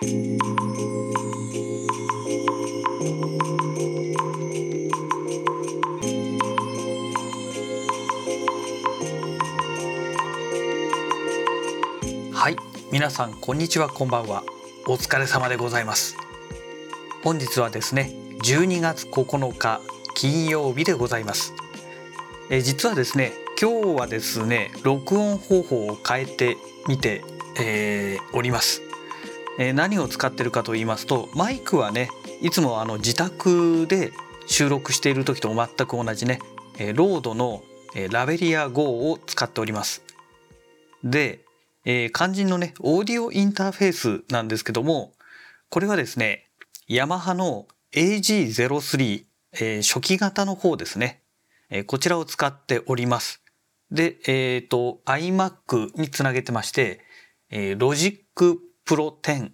はい皆さんこんにちはこんばんは。お疲れ様でございます。本日はですね12月9日金曜日でございます。え実はですね今日はですね録音方法を変えてみて、えー、おります、えー、何を使ってるかと言いますとマイクはねいつもあの自宅で収録している時と全く同じね、えー、ロードの、えー、ラベリア GO を使っております。で、え、肝心のねオーディオインターフェースなんですけどもこれはですねヤマハの AG03、え、初期型の方ですね、え、こちらを使っております。で、えっ、ー、と、iMac につなげてまして、えー、Logic Pro 10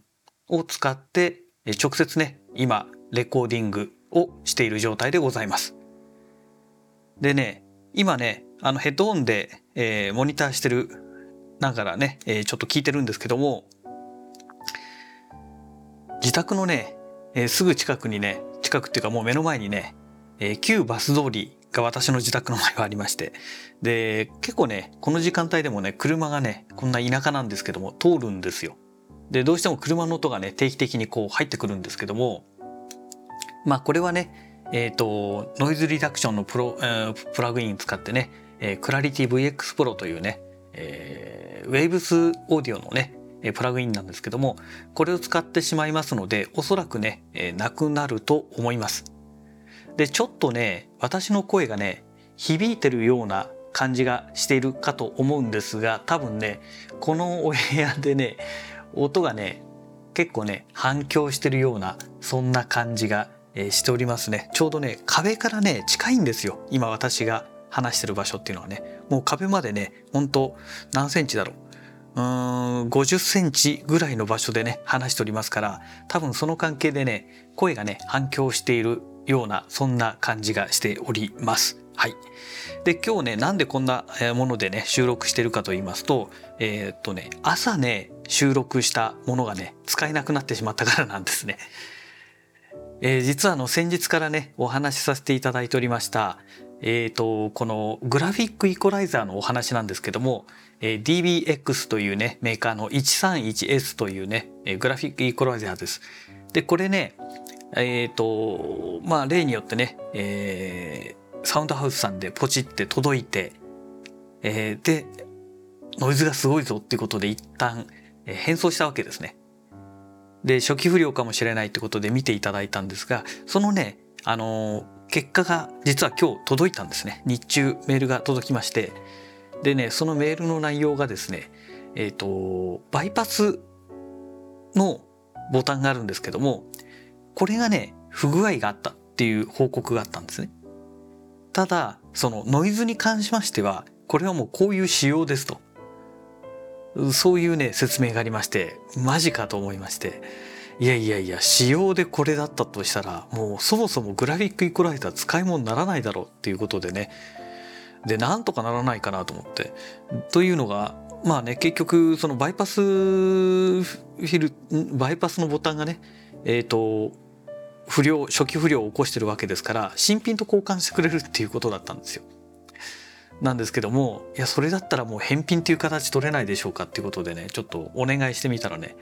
を使って、直接ね、今、レコーディングをしている状態でございます。でね、今ね、あのヘッドホンで、えー、モニターしてるながらね、えー、ちょっと聞いてるんですけども、自宅のね、えー、すぐ近くにね、近くっていうかもう目の前にね、えー、旧バス通りが私の自宅の前はありましてで結構ねこの時間帯でもね車がねこんな田舎なんですけども通るんですよ。でどうしても車の音がね定期的にこう入ってくるんですけどもまあこれはねえっ、ー、とノイズリダクションのプロ、えー、プラグイン使ってね、えー、クラリティ VX Pro というね、えー、Waves オーディオのねプラグインなんですけどもこれを使ってしまいますのでおそらくね、えー、なくなると思います。でちょっとね私の声がね響いてるような感じがしているかと思うんですが多分ねこのお部屋でね音がね結構ね反響してるようなそんな感じが、えー、しておりますねちょうどね壁からね近いんですよ今私が話してる場所っていうのはねもう壁までねほんと何センチだろううーん50センチぐらいの場所でね話しておりますから多分その関係でね声がね反響しているようなそんな感じがしております。はい。で今日ねなんでこんなものでね収録してるかと言いますとえー、っとね朝ね収録したものがね使えなくなってしまったからなんですね。えー、実はあの先日からねお話しさせていただいておりましたえーと、このグラフィックイコライザーのお話なんですけども、えー、DBX というねメーカーの 131S というねグラフィックイコライザーです。でこれねえっ、ー、とまあ例によってね、えー、サウンドハウスさんでポチって届いて、えー、でノイズがすごいぞっていうことで一旦、変装したわけですね。で初期不良かもしれないってことで見ていただいたんですがそのねあの、結果が実は今日届いたんですね日中メールが届きましてでねそのメールの内容がですねえっ、ー、とバイパスのボタンがあるんですけどもこれがね、不具合があったっていう報告があったんですね。ただ、そのノイズに関しましては、これはもうこういう仕様ですと。そういうね、説明がありまして、マジかと思いまして、いやいやいや、仕様でこれだったとしたら、もうそもそもグラフィックイコライザー使い物にならないだろうっていうことでね、で、なんとかならないかなと思って。というのが、まあね、結局、そのバイパスフィル、バイパスのボタンがね、えっ、ー、と、不良初期不良を起こしてるわけですから新品と交換してくれるっていうことだったんですよ。なんですけどもいやそれだったらもう返品っていう形取れないでしょうかっていうことでねちょっとお願いしてみたらね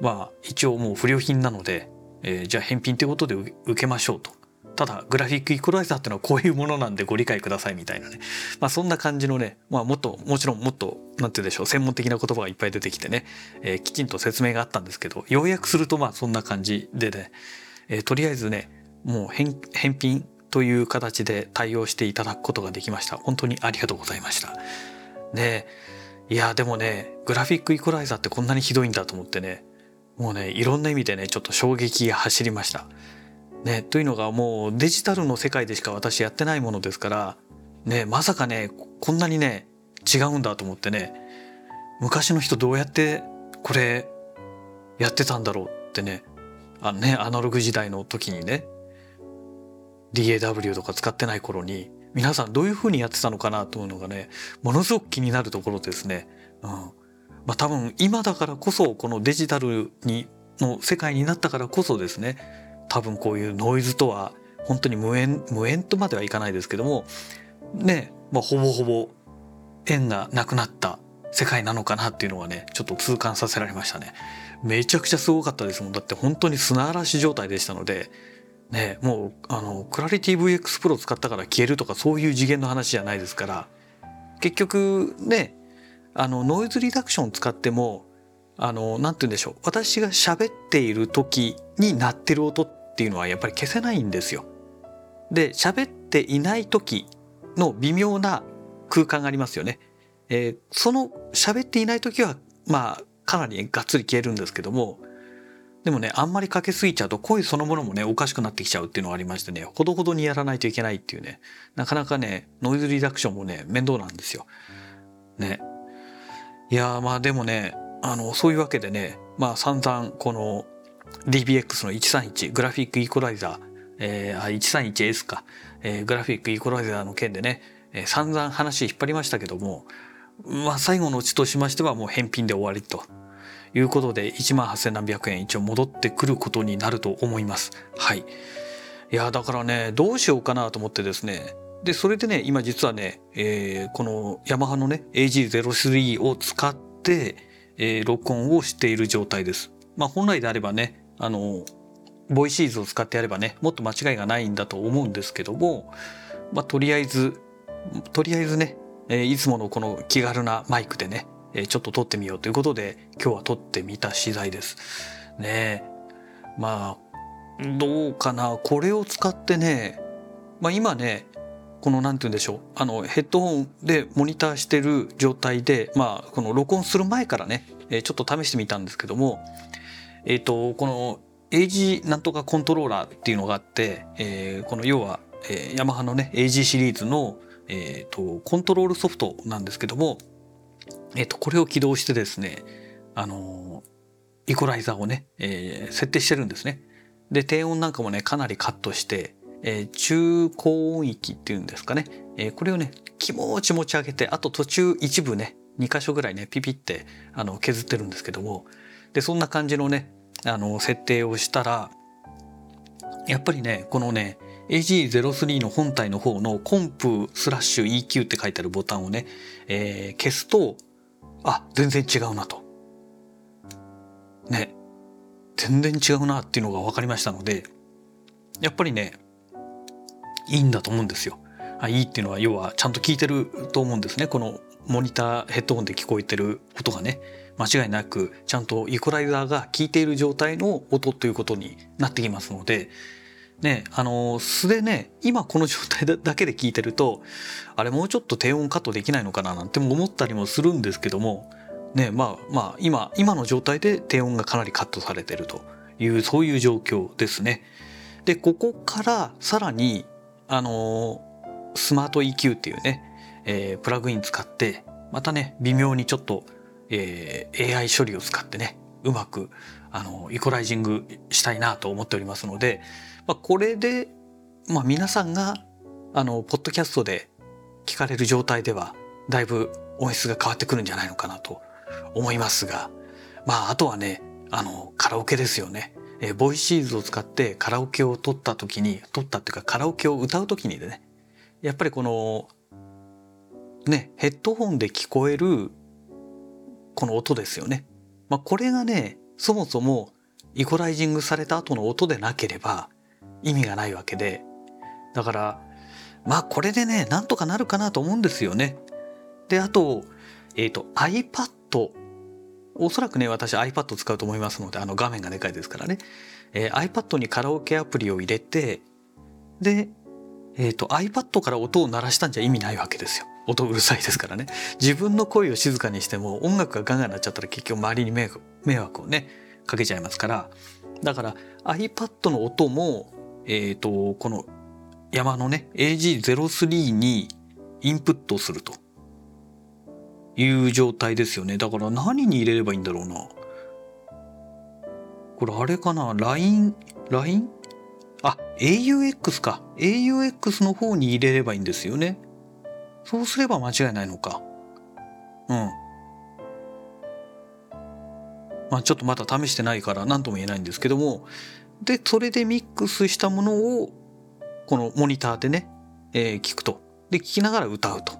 まあ一応もう不良品なので、えー、じゃあ返品ということで受けましょうと。ただグラフィックイコライザーっていうのはこういうものなんでご理解くださいみたいなねまあそんな感じのねまあもっともちろんもっと何て言うでしょう専門的な言葉がいっぱい出てきてね、えー、きちんと説明があったんですけど要約するとまあそんな感じでねえー、とりあえずねもう返品という形で対応していただくことができました。本当にありがとうございました。でいやでもねグラフィックイコライザーってこんなにひどいんだと思ってねもうねいろんな意味でねちょっと衝撃が走りました。ねというのがもうデジタルの世界でしか私やってないものですからねまさかねこんなにね違うんだと思ってね昔の人どうやってこれやってたんだろうってねあのねアナログ時代の時にね DAW とか使ってない頃に皆さんどういう風にやってたのかなというのがねものすごく気になるところですね。うん。まあ、多分今だからこそこのデジタルにの世界になったからこそですね。多分こういうノイズとは本当に無縁無縁とまではいかないですけどもね、まあ、ほぼほぼ縁がなくなった世界なのかなっていうのはねちょっと痛感させられましたね。めちゃくちゃすごかったですもん。だって本当に砂嵐状態でしたのでねもうあのクラリティ VX プロ使ったから消えるとかそういう次元の話じゃないですから結局ねあのノイズリダクション使ってもあの何て言うんでしょう私が喋っている時に鳴ってる音っていうのはやっぱり消せないんですよ。で喋っていない時の微妙な空間がありますよね。えー、その喋っていない時はまあかなりがっつり消えるんですけどもでもねあんまりかけすぎちゃうと声そのものもねおかしくなってきちゃうっていうのがありましてねほどほどにやらないといけないっていうねなかなかねノイズリダクションもね面倒なんですよ。ね。いやまあでもねあのそういうわけでねまあ散々この DBX の131グラフィックイコライザー、えー、131S か、えー、グラフィックイコライザーの件でね、えー、散々話引っ張りましたけどもまあ、最後のうちとしましてはもう返品で終わりということで1万8千何百円一応戻ってくることになると思います。はい。いやだからねどうしようかなと思ってですねでそれでね今実はね、えー、このヤマハのね AG03 を使って、えー、録音をしている状態です。まあ本来であればねあのボイシーズを使ってやればねもっと間違いがないんだと思うんですけども、まあ、とりあえずとりあえずねえいつものこの気軽なマイクでね、えちょっと撮ってみようということで今日は撮ってみた次第です。ねまあどうかな。これを使ってね、まあ、今ねこの何て言うんでしょう。あのヘッドホンでモニターしてる状態でまあこの録音する前からねちょっと試してみたんですけどもえっ、ー、とこの AG なんとかコントローラーっていうのがあって、えー、この要は、えー、ヤマハのね AG シリーズのえーと、コントロールソフトなんですけども、えーと、これを起動してですねあのイコライザーをね、えー、設定してるんですね。で低音なんかもねかなりカットして、えー、中高音域っていうんですかね、えー、これをね気持ち持ち上げてあと途中一部ね2箇所ぐらいねピピってあの削ってるんですけどもでそんな感じのねあの設定をしたらやっぱりねこのね AG03 の本体の方のコンプスラッシュ EQ って書いてあるボタンをね、えー、消すと、あ、全然違うなと。ね。全然違うなっていうのが分かりましたので、やっぱりね、いいんだと思うんですよ。あいいっていうのは要はちゃんと聞いてると思うんですね。このモニターヘッドホンで聞こえてる音がね間違いなくちゃんとイコライザーが効いている状態の音ということになってきますのでね、あの素でね今この状態 だけで聞いてるとあれもうちょっと低音カットできないのかななんて思ったりもするんですけどもねまあまあ今今の状態で低音がかなりカットされてるというそういう状況ですね。でここからさらにあのスマート EQ っていうね、えー、プラグイン使ってまたね微妙にちょっと、えー、AI 処理を使ってねうまくあのイコライジングしたいなと思っておりますのでまあ、これで、まあ、皆さんがあのポッドキャストで聞かれる状態ではだいぶ音質が変わってくるんじゃないのかなと思いますがまああとはねあのカラオケですよね。えー、ボイシーズを使ってカラオケを撮った時に撮ったっていうかカラオケを歌う時にねやっぱりこのねヘッドホンで聞こえるこの音ですよね。まあ、これがねそもそもイコライジングされた後の音でなければ意味がないわけで。だからまあこれでねなんとかなるかなと思うんですよね。であと,、えーと、iPad おそらくね私 iPad 使うと思いますのであの画面がでかいですからね、えー、iPad にカラオケアプリを入れてで、えーと、iPad から音を鳴らしたんじゃ意味ないわけですよ。音うるさいですからね。自分の声を静かにしても音楽がガンガン鳴っちゃったら結局周りに迷惑をねかけちゃいますから。だから iPad の音もえっ、ー、と、この山のね、AG03 にインプットするという状態ですよね。だから何に入れればいいんだろうな。これあれかな ?LINE、LINE? あ、AUX か。AUX の方に入れればいいんですよね。そうすれば間違いないのか。うん。まあ、ちょっとまだ試してないから何とも言えないんですけどもでそれでミックスしたものをこのモニターでね、えー、聞くと。で聞きながら歌うと。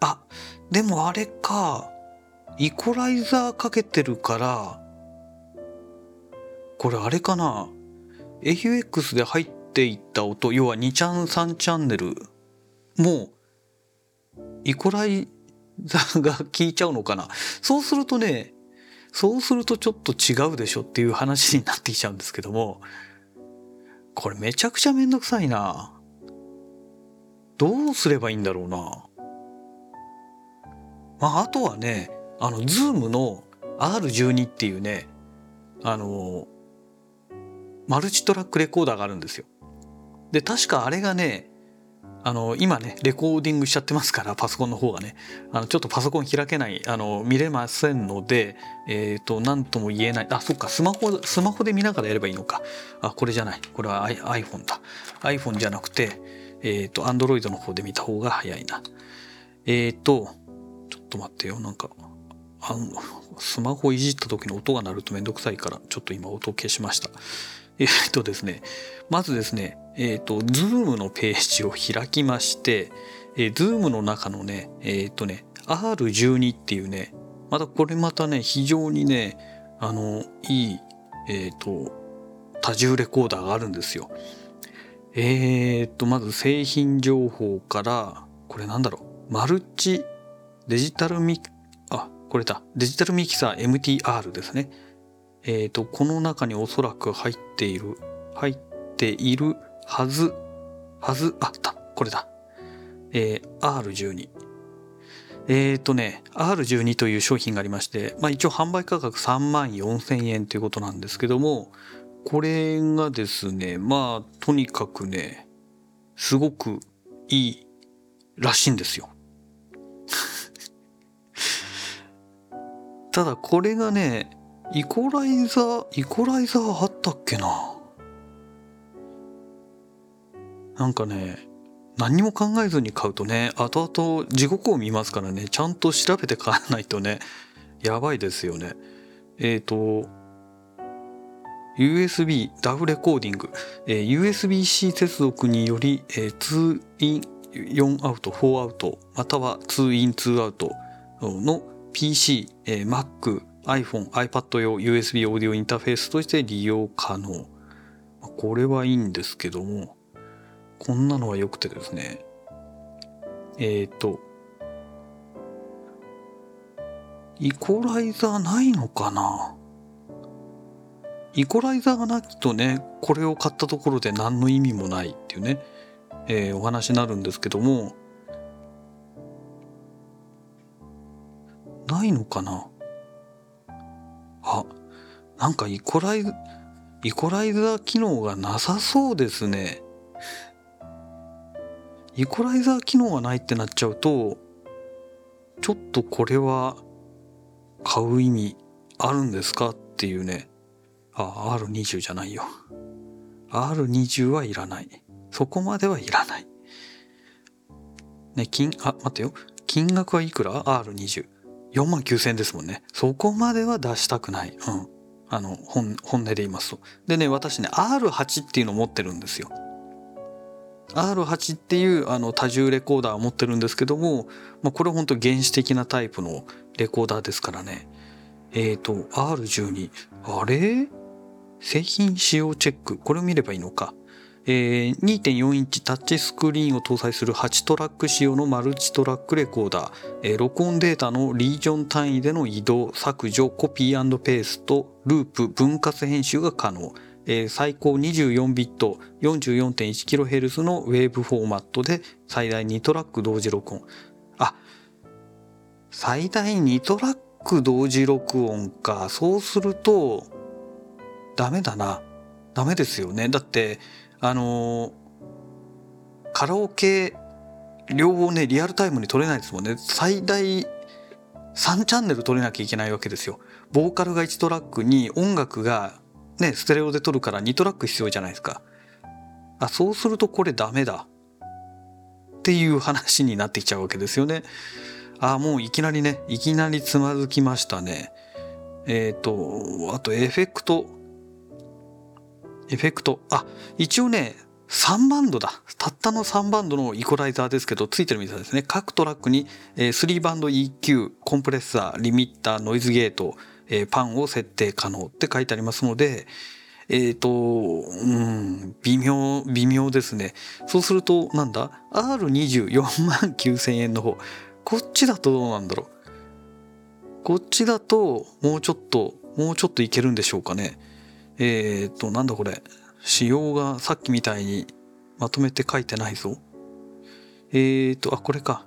あでもあれかイコライザーかけてるからこれあれかな AUX で入っていった音要は2チャン3チャンネルもイコライザーが効いちゃうのかな。そうするとねそうするとちょっと違うでしょっていう話になってきちゃうんですけどもこれめちゃくちゃめんどくさいな。どうすればいいんだろうな。まああとはねあのズームの R12 っていうねあのマルチトラックレコーダーがあるんですよ。で確かあれがねあの今ねレコーディングしちゃってますからパソコンの方がね。あのちょっとパソコン開けないあの見れませんのでえっ、ー、と何とも言えない。あそっかスマホスマホで見ながらやればいいのか。あこれじゃない。これは iPhone だ。iPhone じゃなくてえっ、ー、と Android の方で見た方が早いな。えっ、ー、とちょっと待ってよ。なんかあのスマホいじった時の音が鳴るとめんどくさいからちょっと今音を消しました。えっ、とですねまずですねえっ、ー、と、Zoom のページを開きまして、えー、Zoom の中のね、えっ、ー、とね、R12 っていうね、またこれまたね、非常にね、あの、いい、えっ、と、多重レコーダーがあるんですよ。えっ、と、まず製品情報から、これなんだろう、マルチデジタルミ、あ、これだ、デジタルミキサー MTR ですね。えっ、と、この中におそらく入っている、入っているはず、はず、あった、これだ。えー、R12。えっ、ー、とね、R12 という商品がありまして、まあ一応販売価格3万4000円ということなんですけども、これがですね、まあとにかくね、すごくいいらしいんですよ。ただこれがね、イコライザー、イコライザーあったっけな？なんかね何にも考えずに買うとね後々地獄を見ますからねちゃんと調べて買わないとねやばいですよね。えっ、ー、と USB ダウレコーディング、えー、USB-C 接続により、えー、2 in 4アウト4アウトまたは2 in 2アウトの PC、えー、Mac、iPhone、iPad 用 USB オーディオインターフェースとして利用可能。これはいいんですけども。こんなのは良くてですね。えっ、ー、と、イコライザーないのかな？イコライザーがなきとね、これを買ったところで何の意味もないっていうね、えー、お話になるんですけども、ないのかな？あ、なんかイコライ、イコライザー機能がなさそうですね。イコライザー機能がないってなっちゃうとちょっとこれは買う意味あるんですかっていうね。あ R20 じゃないよ。R20 はいらない。そこまではいらない。ね金あ待ってよ。金額はいくら ?R20 4万9000円ですもんね。そこまでは出したくない。うん。あの本本音で言いますと。でね私ね R8 っていうのを持ってるんですよ。R8 っていうあの多重レコーダーを持ってるんですけども、まあ、これ本当原始的なタイプのレコーダーですからね。えっ、ー、と R12 あれ？製品使用チェック。これを見ればいいのか、えー、2.4インチタッチスクリーンを搭載する8トラック仕様のマルチトラックレコーダー、えー、録音データのリージョン単位での移動削除コピーペーストループ分割編集が可能。えー、最高24ビット 44.1kHz のウェーブフォーマットで最大2トラック同時録音。あ、最大2トラック同時録音か。そうすると、ダメだな。ダメですよね。だって、あのー、カラオケ、両方ね、リアルタイムに撮れないですもんね。最大3チャンネル撮れなきゃいけないわけですよ。ボーカルが1トラックに音楽がね、ステレオで撮るから2トラック必要じゃないですか。あ、そうするとこれダメだ。っていう話になってきちゃうわけですよね。あ、もういきなりね、いきなりつまずきましたね。えっ、と、あとエフェクト。エフェクト。あ、一応ね、3バンドだ。たったの3バンドのイコライザーですけど、ついてるみたいですね。各トラックに3バンド EQ、コンプレッサー、リミッター、ノイズゲート、えパンを設定可能って書いてありますので、えっ、ー、と、うん、微妙、微妙ですね。そうすると、なんだ ?R24 万9000円の方。こっちだとどうなんだろう？こっちだと、もうちょっと、もうちょっといけるんでしょうかね？えっ、ー、と、なんだこれ？仕様がさっきみたいにまとめて書いてないぞ。えっ、ー、と、あ、これか。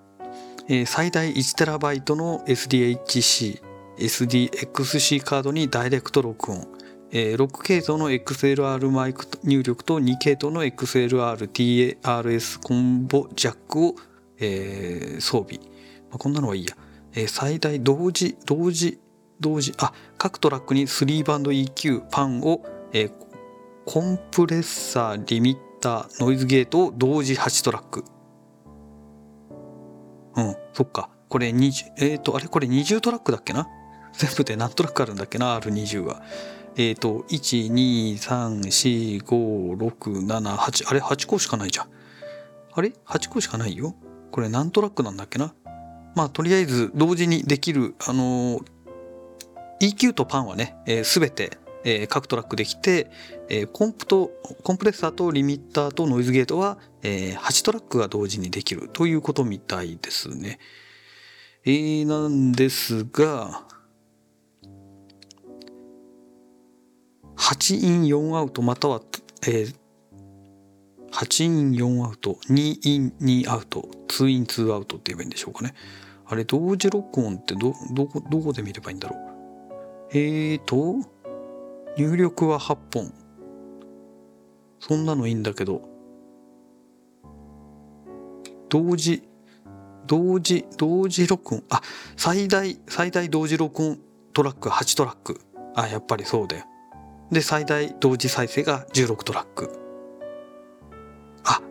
えー、最大 1TB の SDHC、SDXC カードにダイレクト録音。えー、6系統の XLR マイク入力と2系統の XLR-TRS コンボジャックを、えー、装備。まあ、こんなのはいいや。えー、最大同時、同時、同時、あ、各トラックに3バンド EQ パンを、えー、コンプレッサー、リミッター、ノイズゲートを同時8トラック。うん、そっか。これ20、えっ、ー、と、あれ？これ20トラックだっけな？全部で何トラックあるんだっけな ?R20 は。えっ、ー、と、1、2、3、4、5、6、7、8、あれ ?8 個しかないじゃん。あれ ?8 個しかないよ。これ何トラックなんだっけなまあ、とりあえず同時にできる、あのー、EQ とパンはね、す、え、べ、てえー、各トラックできて、えー、コンプとコンプレッサーとリミッターとノイズゲートは、えー、8トラックが同時にできるということみたいですね。えー、なんですが8イン4アウトまたは、えー、8イン4アウト2イン2アウト2イン2アウトって言えばいいんでしょうかね。あれ同時録音ってどどこどこで見ればいいんだろうえーと入力は8本。そんなのいいんだけど。同時、同時、同時録音。あ、最大、最大同時録音トラック8トラック。あ、やっぱりそうだよ。で、最大同時再生が16トラック。あ、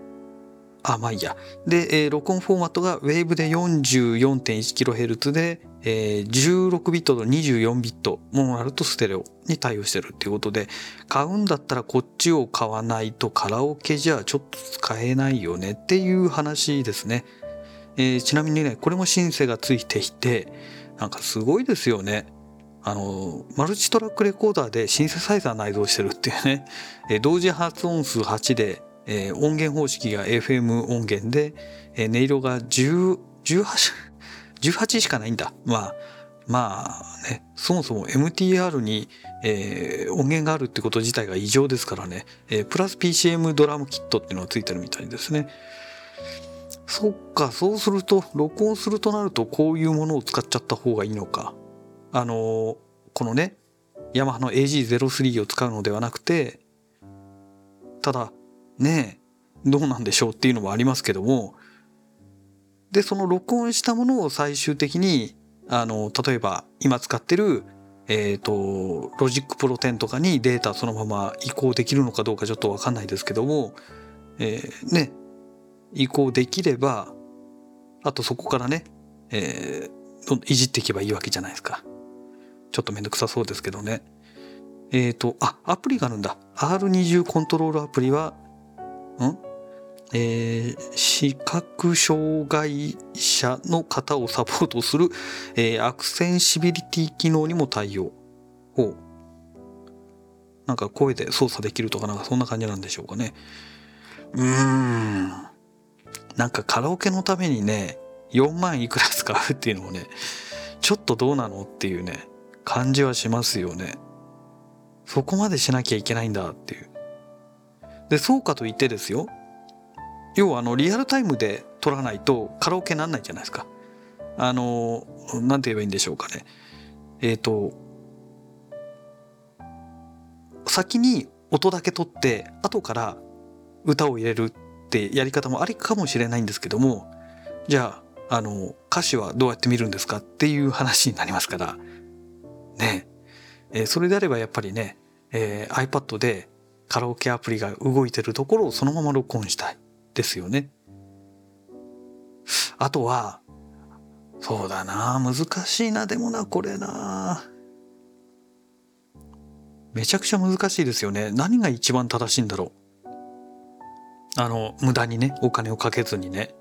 あまあいいや。で、えー、録音フォーマットが Wave で 44.1kHz で、えー、16ビットと24ビット、モーナルとステレオに対応してるっていうことで、買うんだったらこっちを買わないとカラオケじゃちょっと使えないよねっていう話ですね。えー、ちなみにね、これもシンセがついていて、なんかすごいですよね。あの、マルチトラックレコーダーでシンセサイザー内蔵してるっていうね、え、同時発音数8でえー、音源方式が FM 音源で、えー、音色が10 18, 18しかないんだ。まあまあねそもそも MTR に、えー、音源があるってこと自体が異常ですからね、え、プラス PCM ドラムキットっていうのがついてるみたいですね。そっかそうすると録音するとなるとこういうものを使っちゃった方がいいのか。あの、このねヤマハの AG03 を使うのではなくてただねどうなんでしょうっていうのもありますけどもでその録音したものを最終的にあの例えば今使ってるえっ、ー、と Logic Pro 10とかにデータそのまま移行できるのかどうかちょっと分かんないですけども、えー、ね移行できればあとそこからね、えー、いじっていけばいいわけじゃないですか。ちょっとめんどくさそうですけどね。えっ、ー、と、あ、アプリがあるんだ。R20 コントロールアプリはん？えー、視覚障害者の方をサポートする、えー、アクセンシビリティ機能にも対応。ほう。なんか声で操作できるとかなんかそんな感じなんでしょうかね。うーん。なんかカラオケのためにね、4万いくら使うっていうのもね、ちょっとどうなのっていうね、感じはしますよね。そこまでしなきゃいけないんだっていう。でそうかといってですよ要はあのリアルタイムで撮らないとカラオケなんないじゃないですか。あの何て言えばいいんでしょうかね。えっ、ー、と先に音だけ取って後から歌を入れるってやり方もありかもしれないんですけどもじゃああの歌詞はどうやって見るんですかっていう話になりますからねえー、それであればやっぱりね、えー、iPad でカラオケアプリが動いてるところをそのまま録音したいですよね。あとはそうだな難しいなでもなこれなめちゃくちゃ難しいですよね。何が一番正しいんだろう。あの、無駄にね、お金をかけずにね。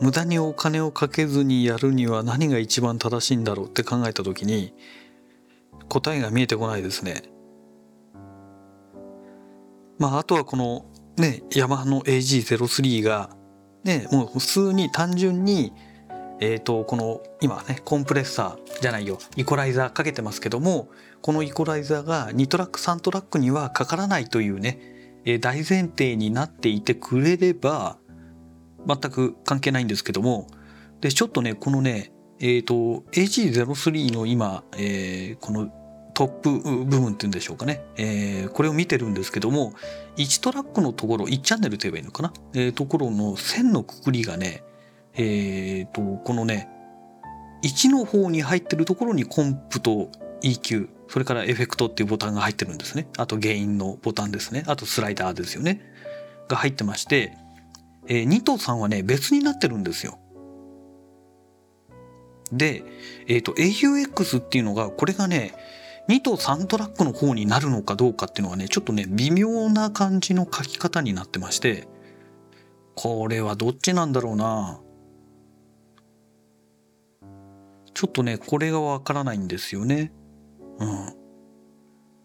無駄にお金をかけずにやるには何が一番正しいんだろうって考えた時に答えが見えてこないですね。まああとはこのねヤマハの AG03 がねもう普通に単純にえっ、ー、とこの今ねコンプレッサーじゃないよイコライザーかけてますけどもこのイコライザーが2トラック3トラックにはかからないというね、えー、大前提になっていてくれれば全く関係ないんですけども。でちょっとねこのねえっ、ー、と AG03 の今、えー、このトップ部分っていうんでしょうかね、えー、これを見てるんですけども1トラックのところ1チャンネルと言えばいいのかな、えー、ところの線のくくりがねえっ、ー、とこのね1の方に入ってるところにコンプと EQ それからエフェクトっていうボタンが入ってるんですね。あとゲインのボタンですね。あとスライダーですよね。が入ってましてえー、2と3はね、別になってるんですよ。で、えっ、ー、と、AUX っていうのが、これがね、2と3トラックの方になるのかどうかっていうのはね、ちょっとね、微妙な感じの書き方になってまして、これはどっちなんだろうなちょっとね、これがわからないんですよね。うん。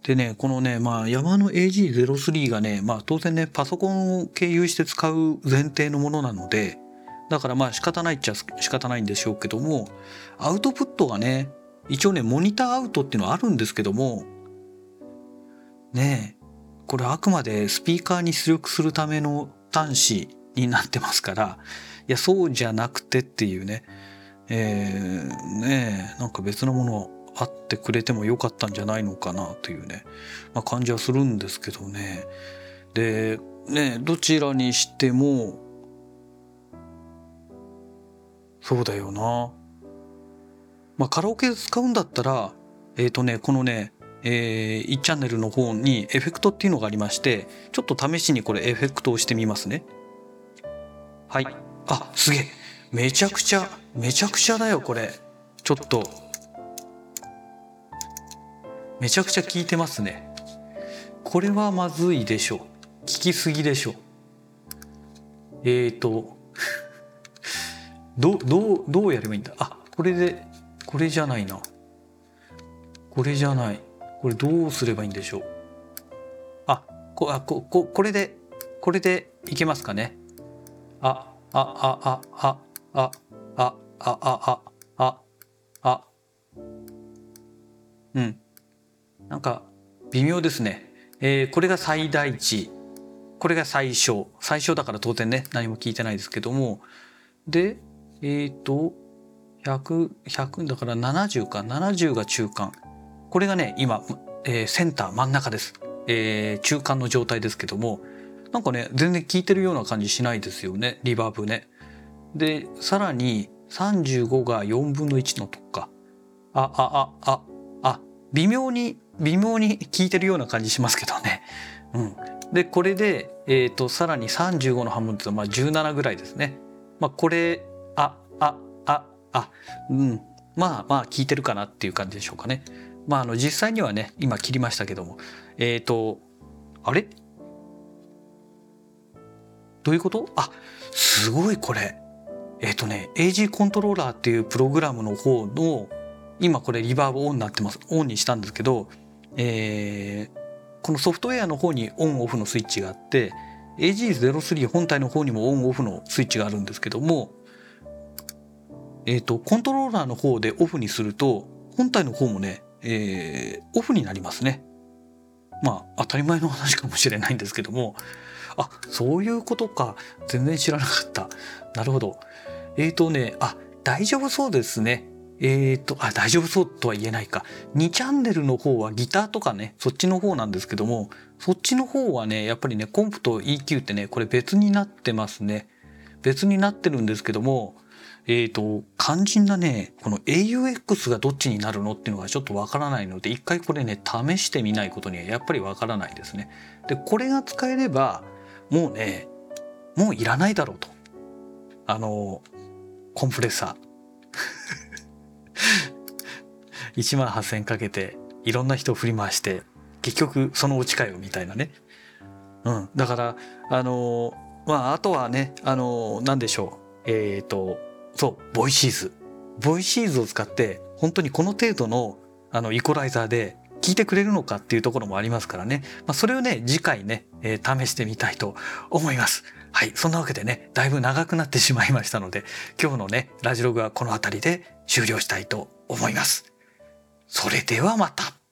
でね、このね、まあ、山の AG03 がね、まあ、当然ね、パソコンを経由して使う前提のものなので、だからまあ仕方ないっちゃ仕方ないんでしょうけども、アウトプットがね、一応ね、モニターアウトっていうのはあるんですけども、ね、これあくまでスピーカーに出力するための端子になってますから、いや、そうじゃなくてっていうね、えー、ね、なんか別のものあってくれてもよかったんじゃないのかなというね、まあ、感じはするんですけどね。で、ね、どちらにしても、そうだよな。まあ、カラオケ使うんだったら、えっ、ー、とね、このね、えー、1チャンネルの方にエフェクトっていうのがありまして、ちょっと試しにこれエフェクトをしてみますね。はい。あ、すげえ。めちゃくちゃ、めちゃくちゃだよ、これ。ちょっと、めちゃくちゃ効いてますね。これはまずいでしょう。効きすぎでしょう。えーとどどうどうやればいいんだ？あこれでこれじゃないな。これじゃない。これどうすればいいんでしょう？あこあこここれでこれでいけますかね？ああああああああああああ。うん。なんか微妙ですね。えー、これが最大値。これが最小。最小だから当然ね、何も聞いてないですけども。で、えっ、ー、と、100、100だから70か。70が中間。これがね、今、えー、センター真ん中です。えー、中間の状態ですけども、なんかね、全然効いてるような感じしないですよね。リバーブね。で、さらに35が4分の1のとか。あ、あ、あ、あ、あ、微妙に微妙に効いてるような感じしますけどね。うん、でこれで、えーと、さらに35の半分というとまあ17ぐらいですね。まあ、これああああうんまあまあ効いてるかなっていう感じでしょうかね。まああの実際にはね今切りましたけどもえっ、ー、とあれ？どういうこと？あすごいこれ。えっ、ー、とね AG コントローラーっていうプログラムの方の今これリバーブオンになってますオンにしたんですけどえー、このソフトウェアの方にオンオフのスイッチがあって AG03 本体の方にもオンオフのスイッチがあるんですけども、えっ、ー、と、コントローラーの方でオフにすると、本体の方もね、えー、オフになりますね。まあ、当たり前の話かもしれないんですけども、あ、そういうことか。全然知らなかった。なるほど。えっ、ー、とね、あ、大丈夫そうですね。えっ、ー、と、あ、大丈夫そうとは言えないか。2チャンネルの方はギターとかね、そっちの方なんですけども、そっちの方はね、やっぱりね、コンプと EQ ってね、これ別になってますね。別になってるんですけども、えっ、ー、と、肝心なね、この AUX がどっちになるのっていうのがちょっとわからないので、一回これね、試してみないことにはやっぱりわからないですね。で、これが使えれば、もうね、もういらないだろうと。あの、コンプレッサー。1万8,000かけていろんな人を振り回して結局そのオチかよみたいなね。うん、だからあのまああとはねあの何でしょうえっ、ー、とそうボイシーズボイシーズを使って本当にこの程度のあのイコライザーで聞いてくれるのかっていうところもありますからね、まあ、それをね次回ね、えー、試してみたいと思います。はいそんなわけでねだいぶ長くなってしまいましたので今日のねラジログはこの辺りで終了したいと思います。それではまた。